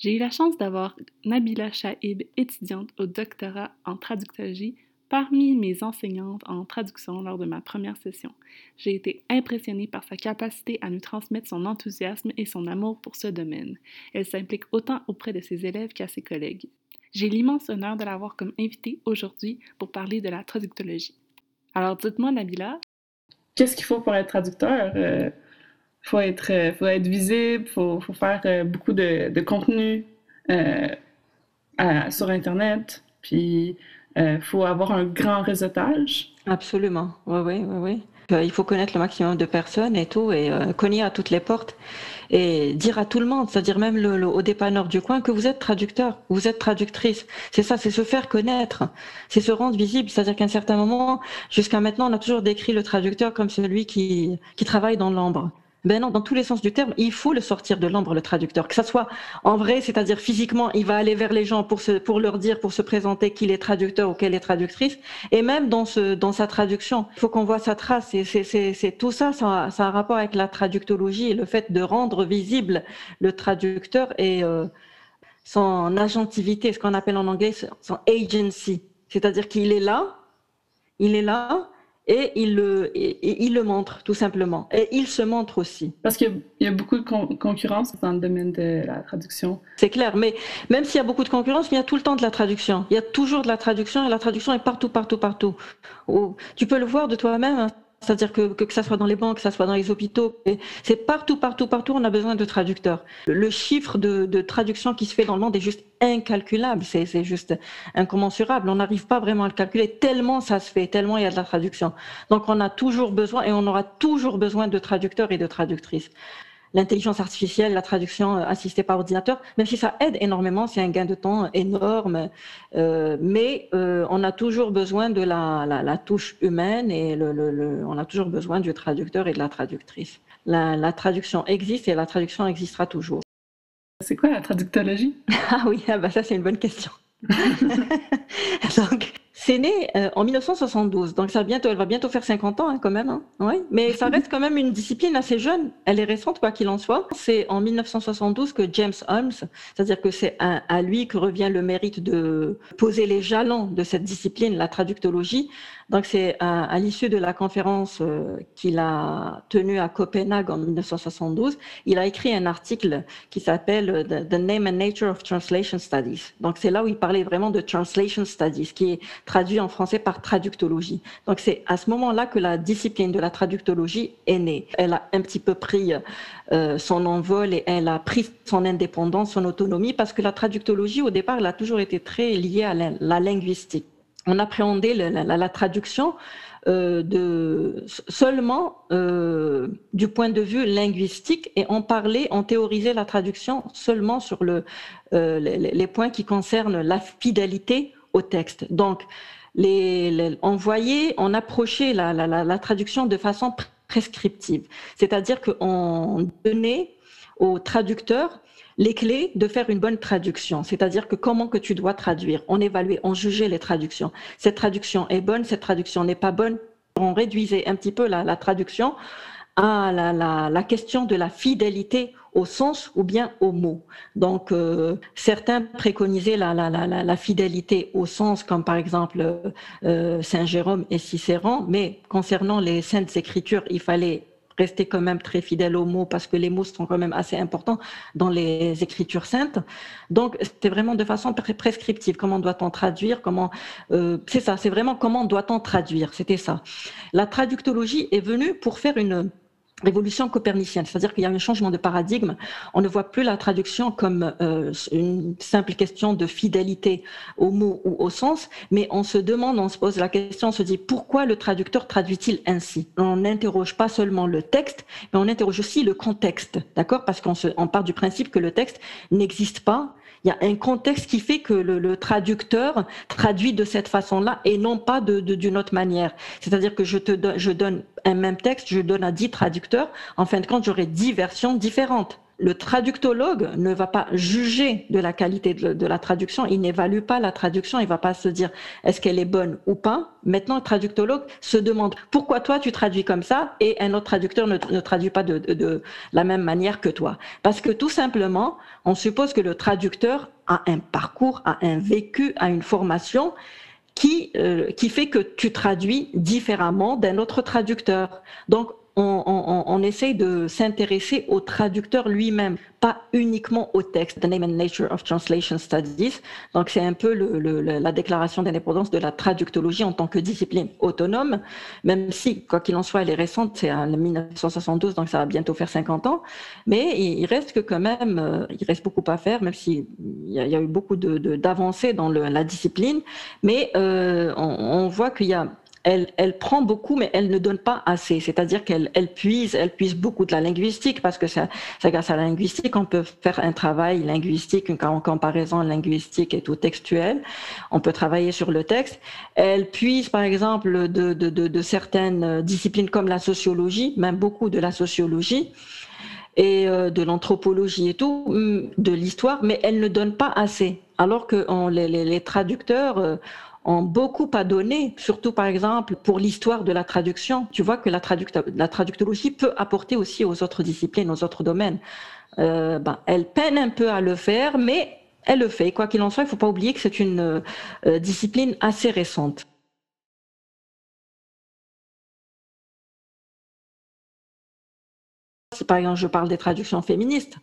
J'ai eu la chance d'avoir Nabila Shahib, étudiante au doctorat en traductologie, parmi mes enseignantes en traduction lors de ma première session. J'ai été impressionnée par sa capacité à nous transmettre son enthousiasme et son amour pour ce domaine. Elle s'implique autant auprès de ses élèves qu'à ses collègues. J'ai l'immense honneur de l'avoir comme invitée aujourd'hui pour parler de la traductologie. Alors dites-moi, Nabila. Qu'est-ce qu'il faut pour être traducteur? Euh, faut être, euh, faut être visible, faut, faut faire euh, beaucoup de, contenu euh, sur Internet, puis faut avoir un grand réseautage. Absolument, oui, oui, oui. Il faut connaître le maximum de personnes et tout, et cogner à toutes les portes et dire à tout le monde, c'est-à-dire même le, au dépanneur du coin, que vous êtes traducteur, vous êtes traductrice. C'est ça, c'est se faire connaître, c'est se rendre visible. C'est-à-dire qu'à un certain moment, jusqu'à maintenant, on a toujours décrit le traducteur comme celui qui, qui travaille dans l'ombre. Ben non, dans tous les sens du terme, il faut le sortir de l'ombre, le traducteur. Que ça soit en vrai, c'est-à-dire physiquement, il va aller vers les gens pour, se, pour leur dire, pour se présenter qu'il est traducteur ou qu'elle est traductrice. Et même dans, ce, dans sa traduction, il faut qu'on voit sa trace. Et c'est tout ça, ça, ça, a un rapport avec la traductologie et le fait de rendre visible le traducteur et euh, son agentivité, ce qu'on appelle en anglais son agency. C'est-à-dire qu'il est là, il est là, et il le, il le montre tout simplement. Et il se montre aussi. Parce qu'il y, a beaucoup de concurrence dans le domaine de la traduction. C'est clair, mais même s'il y a beaucoup de concurrence, il y a tout le temps de la traduction. Il y a toujours de la traduction et la traduction est partout, partout, partout. tu peux le voir de toi-même. Hein. C'est-à-dire que, que, que ça soit dans les banques, que ça soit dans les hôpitaux, c'est partout, partout, partout, on a besoin de traducteurs. Le chiffre de, de traduction qui se fait dans le monde est juste incalculable, c'est juste incommensurable. On n'arrive pas vraiment à le calculer tellement ça se fait, tellement il y a de la traduction. Donc on a toujours besoin et on aura toujours besoin de traducteurs et de traductrices l'intelligence artificielle, la traduction euh, assistée par ordinateur, même si ça aide énormément, c'est un gain de temps énorme, euh, mais euh, on a toujours besoin de la, la, la touche humaine et le, le, on a toujours besoin du traducteur et de la traductrice. La, la traduction existe et la traduction existera toujours. C'est quoi la traductologie? Ah oui, ah bah ça c'est une bonne question. Donc, c'est né euh, en 1972, donc ça bientôt, elle va bientôt faire 50 ans hein, quand même. Hein. Oui, mais ça reste quand même une discipline assez jeune. Elle est récente, quoi qu'il en soit. C'est en 1972 que James Holmes, c'est-à-dire que c'est à, lui que revient le mérite de poser les jalons de cette discipline, la traductologie. Donc c'est à, l'issue de la conférence euh, qu'il a tenue à Copenhague en 1972, il a écrit un article qui s'appelle The Name and Nature of Translation Studies. Donc c'est là où il parlait vraiment de Translation Studies, qui est traduit en français par traductologie. Donc c'est à ce moment-là que la discipline de la traductologie est née. Elle a un petit peu pris euh, son envol et elle a pris son indépendance, son autonomie, parce que la traductologie, au départ, elle a toujours été très liée à la, linguistique. On appréhendait la, traduction euh, seulement euh, du point de vue linguistique et on parlait, on théorisait la traduction seulement sur le, les, points qui concernent la fidélité au texte. Donc, on voyait, on approchait la, la, la, traduction de façon prescriptive, c'est-à-dire qu'on donnait au traducteur les clés de faire une bonne traduction, c'est-à-dire que comment que tu dois traduire. On évaluait, on jugeait les traductions. Cette traduction est bonne, cette traduction n'est pas bonne. On réduisait un petit peu la, traduction à la, question de la fidélité au sens ou bien au mot. Donc, euh, certains préconisaient la, fidélité au sens, comme par exemple euh, Saint Jérôme et Cicéron, mais concernant les saintes écritures, il fallait rester quand même très fidèle aux mots parce que les mots sont quand même assez importants dans les écritures saintes. Donc, c'était vraiment de façon prescriptive. Comment doit-on traduire? Comment euh, C'est ça. C'est vraiment comment doit-on traduire? C'était ça. La traductologie est venue pour faire une révolution copernicienne, c'est-à-dire qu'il y a un changement de paradigme. On ne voit plus la traduction comme euh, une simple question de fidélité au mot ou au sens, mais on se demande, on se pose la question, on se dit pourquoi le traducteur traduit-il ainsi? On n'interroge pas seulement le texte, mais on interroge aussi le contexte, d'accord? Parce qu'on on part du principe que le texte n'existe pas il y a un contexte qui fait que le, traducteur traduit de cette façon-là et non pas d'une de, autre manière. C'est-à-dire que je te je donne un même texte, je donne à dix traducteurs. En fin de compte, j'aurai dix versions différentes le traductologue ne va pas juger de la qualité de, la traduction, il n'évalue pas la traduction, il va pas se dire est-ce qu'elle est bonne ou pas. Maintenant, le traductologue se demande pourquoi toi tu traduis comme ça et un autre traducteur ne, traduit pas de, de, la même manière que toi. Parce que tout simplement, on suppose que le traducteur a un parcours, a un vécu, a une formation qui, euh, qui fait que tu traduis différemment d'un autre traducteur. Donc, on, on, essaye de s'intéresser au traducteur lui-même, pas uniquement au texte. The Name and Nature of Translation Studies. Donc, c'est un peu la déclaration d'indépendance de la traductologie en tant que discipline autonome, même si, quoi qu'il en soit, elle est récente, c'est en 1972, donc ça va bientôt faire 50 ans. Mais il, reste que quand même, euh, il reste beaucoup à faire, même s'il y, y, a eu beaucoup d'avancées dans la discipline. Mais euh, on voit qu'il y a elle, prend beaucoup, mais elle ne donne pas assez. C'est-à-dire qu'elle elle puise, elle puise beaucoup de la linguistique, parce que ça, grâce à la linguistique, on peut faire un travail linguistique, en comparaison linguistique et tout textuel. On peut travailler sur le texte. Elle puise, par exemple, de, de certaines disciplines comme la sociologie, même beaucoup de la sociologie et euh, de l'anthropologie et tout, mm, de l'histoire, mais elle ne donne pas assez. Alors que les, les, traducteurs euh, ont beaucoup à donner, surtout par exemple pour l'histoire de la traduction. Tu vois que la, traductologie peut apporter aussi aux autres disciplines, aux autres domaines. Euh, ben, elle peine un peu à le faire, mais elle le fait. Quoi qu'il en soit, il ne faut pas oublier que c'est une euh, discipline assez récente. Si par exemple je parle des traductions féministes,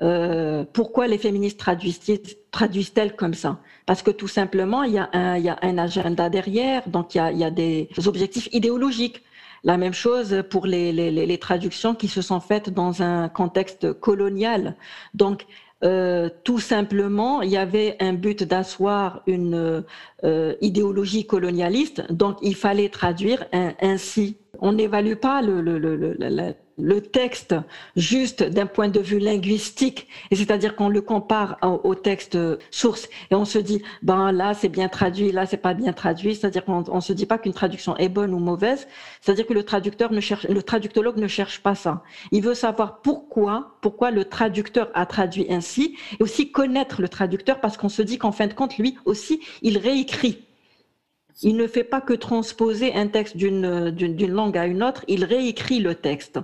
euh, pourquoi les féministes traduisent-elles comme ça? Parce que tout simplement, il y, a un, y a un agenda derrière, donc il y a, y a des objectifs idéologiques. La même chose pour les, les, les, traductions qui se sont faites dans un contexte colonial. Donc, euh, tout simplement, il y avait un but d'asseoir une euh, idéologie colonialiste, donc il fallait traduire ainsi. On n'évalue pas le, le, le, le le texte juste d'un point de vue linguistique, et c'est-à-dire qu'on le compare au, texte source et on se dit ben là c'est bien traduit, là c'est pas bien traduit, c'est-à-dire qu'on on se dit pas qu'une traduction est bonne ou mauvaise, c'est-à-dire que le traducteur ne cherche, le traductologue ne cherche pas ça. Il veut savoir pourquoi, pourquoi le traducteur a traduit ainsi, et aussi connaître le traducteur parce qu'on se dit qu'en fin de compte lui aussi il réécrit il ne fait pas que transposer un texte d'une langue à une autre, il réécrit le texte.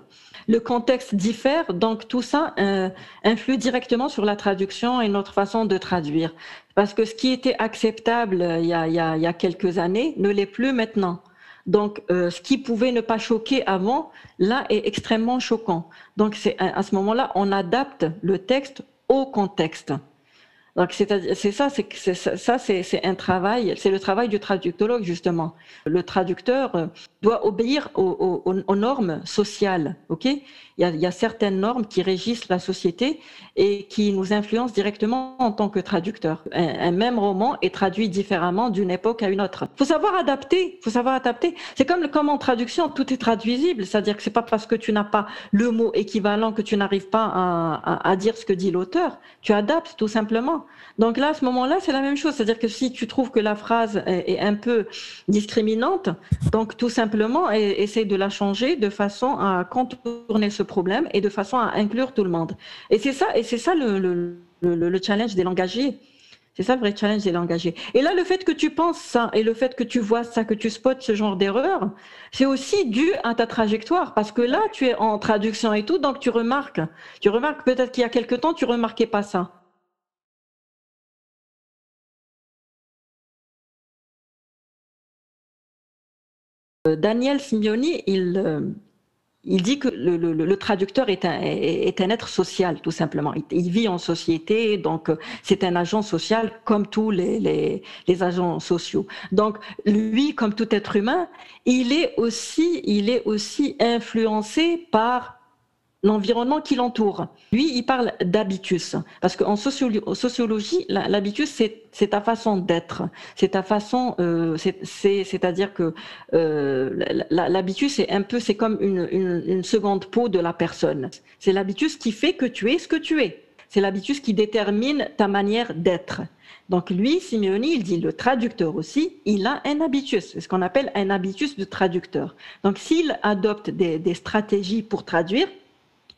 Le contexte diffère, donc tout ça euh, influe directement sur la traduction et notre façon de traduire. Parce que ce qui était acceptable euh, il y a, quelques années ne l'est plus maintenant. Donc, euh, ce qui pouvait ne pas choquer avant, là, est extrêmement choquant. Donc, c'est à ce moment-là, on adapte le texte au contexte. Donc c'est ça, c'est ça, c'est un travail, c'est le travail du traductologue justement. Le traducteur euh, doit obéir aux, normes sociales, ok? Il y, a, il certaines normes qui régissent la société et qui nous influencent directement en tant que traducteur. Un, même roman est traduit différemment d'une époque à une autre. Faut savoir adapter, faut savoir adapter. C'est comme, comme en traduction, tout est traduisible, c'est-à-dire que c'est pas parce que tu n'as pas le mot équivalent que tu n'arrives pas à, dire ce que dit l'auteur. Tu adaptes tout simplement. Donc là, à ce moment-là, c'est la même chose. C'est-à-dire que si tu trouves que la phrase est, un peu discriminante, donc tout simplement, essaye de la changer de façon à contourner ce problème et de façon à inclure tout le monde. Et c'est ça, et c'est ça le, challenge des langagiers. C'est ça le vrai challenge des langagiers. Et là, le fait que tu penses ça et le fait que tu vois ça, que tu spots ce genre d'erreur, c'est aussi dû à ta trajectoire. Parce que là, tu es en traduction et tout, donc tu remarques. Tu remarques peut-être qu'il y a quelque temps, tu remarquais pas ça. Daniel Simeoni, il, euh, il dit que le, traducteur est un, est un, être social, tout simplement. Il, vit en société, donc euh, c'est un agent social comme tous les, les, les, agents sociaux. Donc lui, comme tout être humain, il est aussi, il est aussi influencé par l'environnement qui l'entoure. Lui, il parle d'habitus, parce qu'en sociologie, l'habitus, c'est ta façon d'être, c'est ta façon, euh, c'est-à-dire que euh, l'habitus, c'est un peu, c'est comme une, seconde peau de la personne. C'est l'habitus qui fait que tu es ce que tu es. C'est l'habitus qui détermine ta manière d'être. Donc lui, Simeoni, il dit le traducteur aussi, il a un habitus, c'est ce qu'on appelle un habitus de traducteur. Donc s'il adopte des stratégies pour traduire,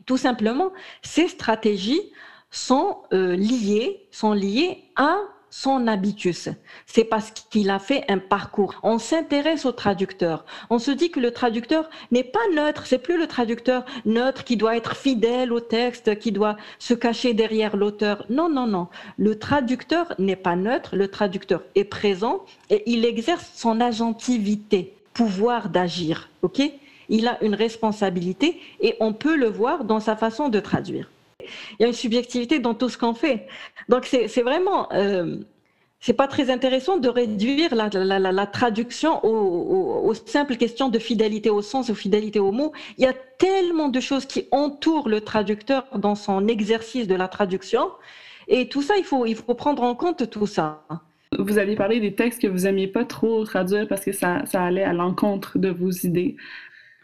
Tout simplement, ces stratégies sont euh, liées, sont liées à son habitus. C'est parce qu'il a fait un parcours. On s'intéresse au traducteur. On se dit que le traducteur n'est pas neutre. C'est plus le traducteur neutre qui doit être fidèle au texte, qui doit se cacher derrière l'auteur. Non, non, non. Le traducteur n'est pas neutre. Le traducteur est présent et il exerce son agentivité, pouvoir d'agir. OK? Il a une responsabilité et on peut le voir dans sa façon de traduire il y a une subjectivité dans tout ce qu'on fait. Donc c'est vraiment, euh, c'est pas très intéressant de réduire la, traduction aux, simples questions de fidélité au sens ou fidélité au mot. Il y a tellement de choses qui entourent le traducteur dans son exercice de la traduction. Et tout ça, il faut, prendre en compte tout ça. Vous avez parlé des textes que vous aimiez pas trop traduire parce que ça allait à l'encontre de vos idées.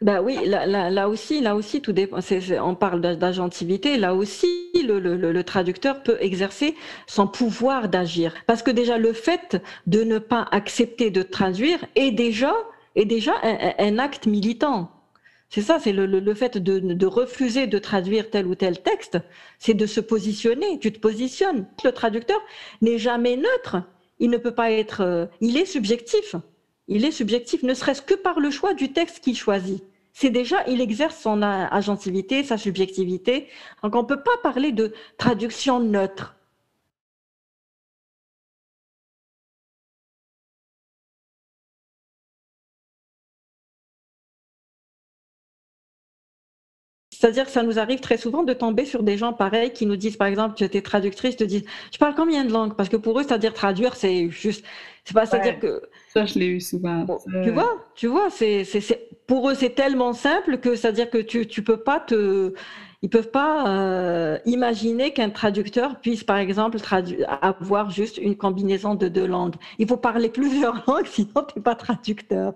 Bah oui, là, aussi, là aussi, tout dépend. on parle d'agentivité. Là aussi, le, traducteur peut exercer son pouvoir d'agir, parce que déjà le fait de ne pas accepter de traduire est déjà est déjà un, acte militant. C'est ça, c'est le, fait de, refuser de traduire tel ou tel texte, c'est de se positionner. Tu te positionnes. Le traducteur n'est jamais neutre. Il ne peut pas être. Euh, il est subjectif. Il est subjectif, ne serait-ce que par le choix du texte qu'il choisit c'est déjà, il exerce son agentivité, sa subjectivité. Donc on ne peut pas parler de traduction neutre. C'est-à-dire que ça nous arrive très souvent de tomber sur des gens pareils qui nous disent, par exemple, tu étais traductrice, te disent, je parle combien de langues? Parce que pour eux, c'est-à-dire traduire, c'est juste, c'est pas, c'est-à-dire que. Ça, je l'ai eu souvent. tu vois, tu vois, c'est, c'est, pour eux, c'est tellement simple que c'est-à-dire que tu, tu peux pas te, ils peuvent pas euh, imaginer qu'un traducteur puisse, par exemple, avoir juste une combinaison de deux langues. Il faut parler plusieurs langues, sinon tu n'es pas traducteur.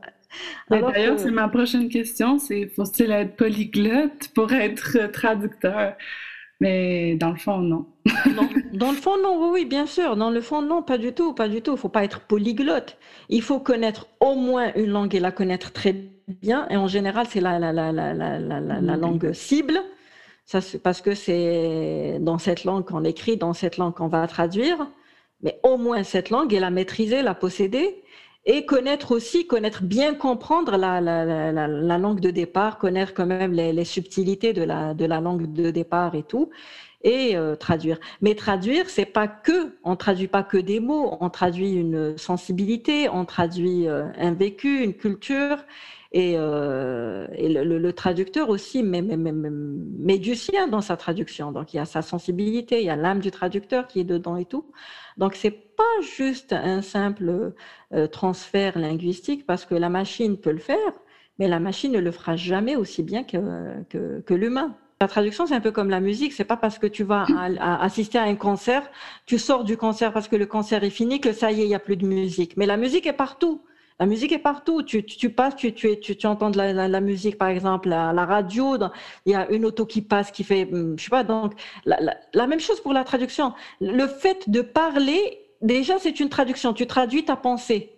D'ailleurs, c'est ma prochaine question, c'est faut-il être polyglotte pour être traducteur? Mais dans le fond, non. non. Dans le fond, non, oui, bien sûr. Dans le fond, non, pas du tout, pas du tout. Il faut pas être polyglotte. Il faut connaître au moins une langue et la connaître très bien. Et en général, c'est la, la, la, la, langue cible. Ça, parce que c'est dans cette langue qu'on écrit, dans cette langue qu'on va traduire. Mais au moins cette langue et la maîtriser, la posséder et connaître aussi, connaître bien comprendre la, la, la, la langue de départ, connaître quand même les, subtilités de la, de la langue de départ et tout, et euh, traduire. Mais traduire, c'est pas que, on traduit pas que des mots, on traduit une sensibilité, on traduit euh, un vécu, une culture, et, euh, le, traducteur aussi met, du sien dans sa traduction. Donc il y a sa sensibilité, il y a l'âme du traducteur qui est dedans et tout. Donc c'est pas juste un simple euh, transfert linguistique parce que la machine peut le faire, mais la machine ne le fera jamais aussi bien que l'humain. La traduction, c'est un peu comme la musique. C'est pas parce que tu vas assister à un concert, tu sors du concert parce que le concert est fini que ça y est, il y a plus de musique. Mais la musique est partout. La musique est partout. Tu, passes, tu, entends de la, musique, par exemple, à la radio. il y a une auto qui passe, qui fait, hum, je sais pas. Donc, la, même chose pour la traduction. Le fait de parler, déjà, c'est une traduction. Tu traduis ta pensée.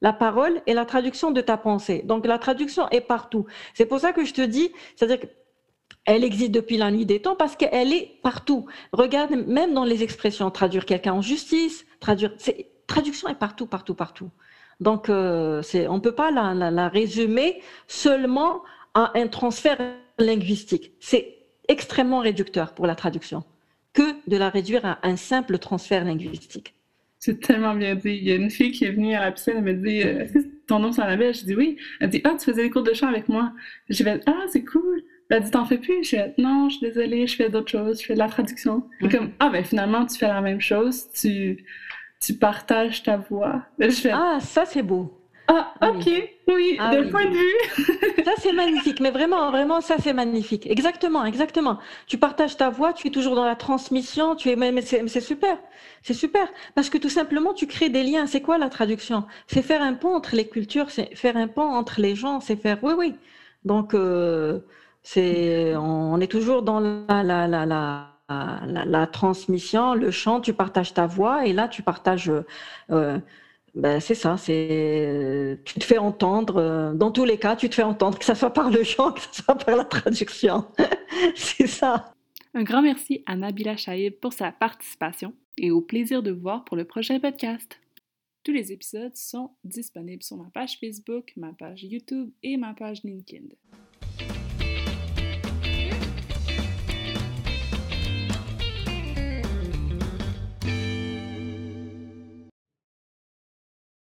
La parole est la traduction de ta pensée. Donc, la traduction est partout. C'est pour ça que je te dis, c'est-à-dire que elle existe depuis la nuit des temps parce qu'elle est partout. Regarde, même dans les expressions, traduire quelqu'un en justice, traduire, traduction est partout, partout, partout. Donc, euh, on ne peut pas la, résumer seulement à un transfert linguistique. C'est extrêmement réducteur pour la traduction que de la réduire à un simple transfert linguistique. C'est tellement bien dit. Il y a une fille qui est venue à la piscine, elle me dit euh, Est-ce que ton nom c'est Annabelle Je dis oui. Elle dit Ah, tu faisais des cours de chant avec moi. J'ai fait Ah, c'est cool. Elle dit T'en fais plus? Je fais Non, je suis désolée, je fais d'autres choses, je fais de la traduction. Comme Ah, ben finalement, tu fais la même chose. Tu tu partages ta voix. Ah, ça c'est beau. Ah, ok, oui, ah d'un point de vue. ça c'est magnifique, mais vraiment, vraiment, ça c'est magnifique. Exactement, exactement. Tu partages ta voix, tu es toujours dans la transmission, tu es, mais c'est super, c'est super, parce que tout simplement tu crées des liens. C'est quoi la traduction? C'est faire un pont entre les cultures, c'est faire un pont entre les gens, c'est faire, oui, oui. Donc euh, c'est, on est toujours dans la, la, la, la la, transmission, le chant, tu partages ta voix et là tu partages euh, ben, c'est ça, c'est tu te fais entendre. euh, Dans tous les cas, tu te fais entendre, que ce soit par le chant, que ce soit par la traduction. c'est ça. Un grand merci à Nabila Shaib pour sa participation et au plaisir de vous voir pour le prochain podcast. Tous les épisodes sont disponibles sur ma page Facebook, ma page YouTube et ma page LinkedIn.